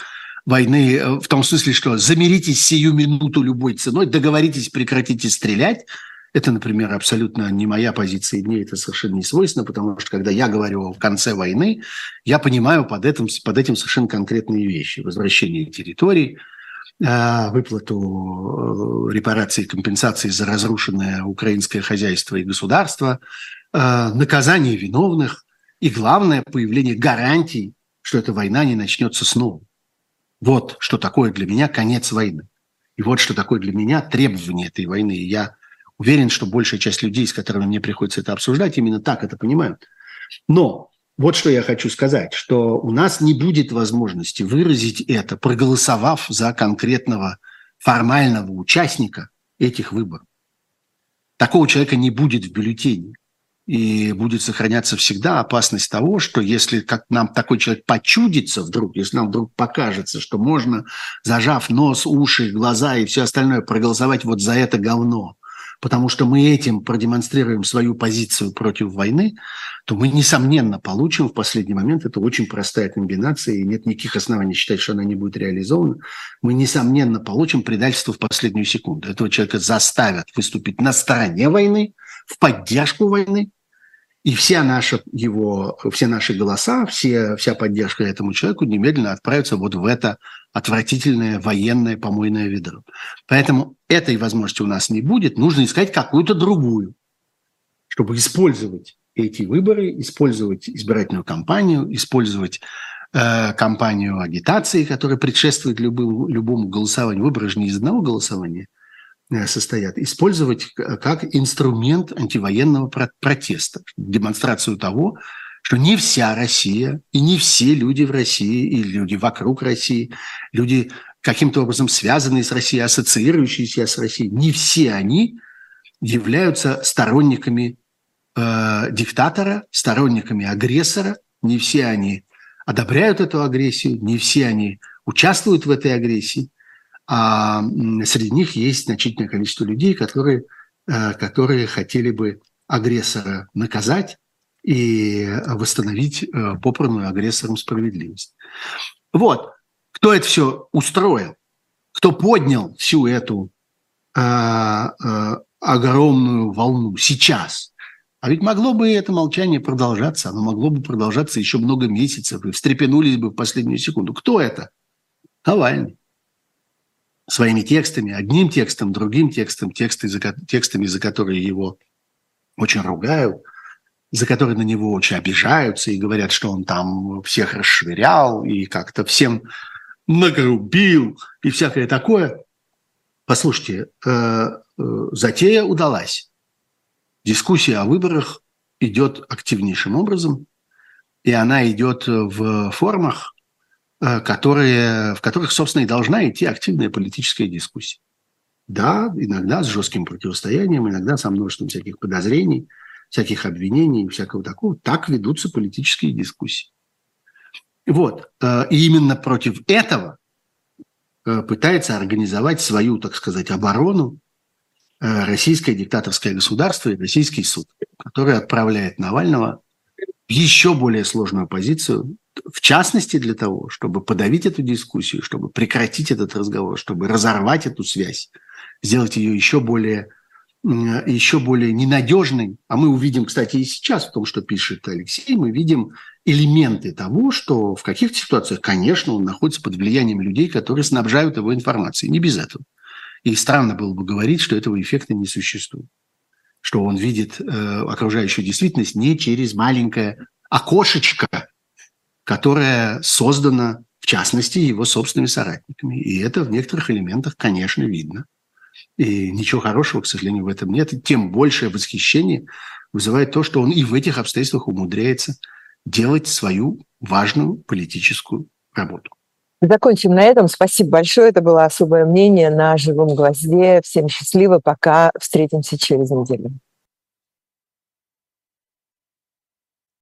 войны э, в том смысле, что замиритесь сию минуту любой ценой, договоритесь, прекратите стрелять. Это, например, абсолютно не моя позиция, и мне это совершенно не свойственно, потому что когда я говорю о конце войны, я понимаю под этим, под этим совершенно конкретные вещи. Возвращение территорий, э, выплату э, репараций и компенсаций за разрушенное украинское хозяйство и государство, наказание виновных и, главное, появление гарантий, что эта война не начнется снова. Вот что такое для меня конец войны. И вот что такое для меня требование этой войны. И я уверен, что большая часть людей, с которыми мне приходится это обсуждать, именно так это понимают. Но вот что я хочу сказать, что у нас не будет возможности выразить это, проголосовав за конкретного формального участника этих выборов. Такого человека не будет в бюллетене и будет сохраняться всегда опасность того, что если как нам такой человек почудится вдруг, если нам вдруг покажется, что можно, зажав нос, уши, глаза и все остальное, проголосовать вот за это говно, потому что мы этим продемонстрируем свою позицию против войны, то мы, несомненно, получим в последний момент, это очень простая комбинация, и нет никаких оснований считать, что она не будет реализована, мы, несомненно, получим предательство в последнюю секунду. Этого человека заставят выступить на стороне войны, в поддержку войны, и вся наша его, все наши голоса, все, вся поддержка этому человеку немедленно отправится вот в это отвратительное военное помойное ведро. Поэтому этой возможности у нас не будет. Нужно искать какую-то другую, чтобы использовать эти выборы, использовать избирательную кампанию, использовать э, кампанию агитации, которая предшествует любому, любому голосованию. Выборы же не из одного голосования – состоят, использовать как инструмент антивоенного протеста, демонстрацию того, что не вся Россия и не все люди в России и люди вокруг России, люди каким-то образом связанные с Россией, ассоциирующиеся с Россией, не все они являются сторонниками э, диктатора, сторонниками агрессора, не все они одобряют эту агрессию, не все они участвуют в этой агрессии а среди них есть значительное количество людей, которые, э, которые хотели бы агрессора наказать и восстановить э, попранную агрессором справедливость. Вот. Кто это все устроил? Кто поднял всю эту э, э, огромную волну сейчас? А ведь могло бы это молчание продолжаться, оно могло бы продолжаться еще много месяцев, и встрепенулись бы в последнюю секунду. Кто это? Навальный своими текстами, одним текстом, другим текстом, тексты, за, текстами, за которые его очень ругают, за которые на него очень обижаются и говорят, что он там всех расшвырял и как-то всем нагрубил и всякое такое. Послушайте, э, э, затея удалась. Дискуссия о выборах идет активнейшим образом, и она идет в формах, которые, в которых, собственно, и должна идти активная политическая дискуссия. Да, иногда с жестким противостоянием, иногда со множеством всяких подозрений, всяких обвинений и всякого такого. Так ведутся политические дискуссии. Вот. Э, и именно против этого э, пытается организовать свою, так сказать, оборону российское диктаторское государство и российский суд, который отправляет Навального еще более сложную позицию, в частности для того, чтобы подавить эту дискуссию, чтобы прекратить этот разговор, чтобы разорвать эту связь, сделать ее еще более, еще более ненадежной. А мы увидим, кстати, и сейчас в том, что пишет Алексей, мы видим элементы того, что в каких-то ситуациях, конечно, он находится под влиянием людей, которые снабжают его информацией. Не без этого. И странно было бы говорить, что этого эффекта не существует. Что он видит э, окружающую действительность не через маленькое окошечко, которое создано, в частности, его собственными соратниками. И это в некоторых элементах, конечно, видно. И ничего хорошего, к сожалению, в этом нет. И тем большее восхищение вызывает то, что он и в этих обстоятельствах умудряется делать свою важную политическую работу. Закончим на этом. Спасибо большое. Это было особое мнение на живом гвозде. Всем счастливо. Пока. Встретимся через неделю.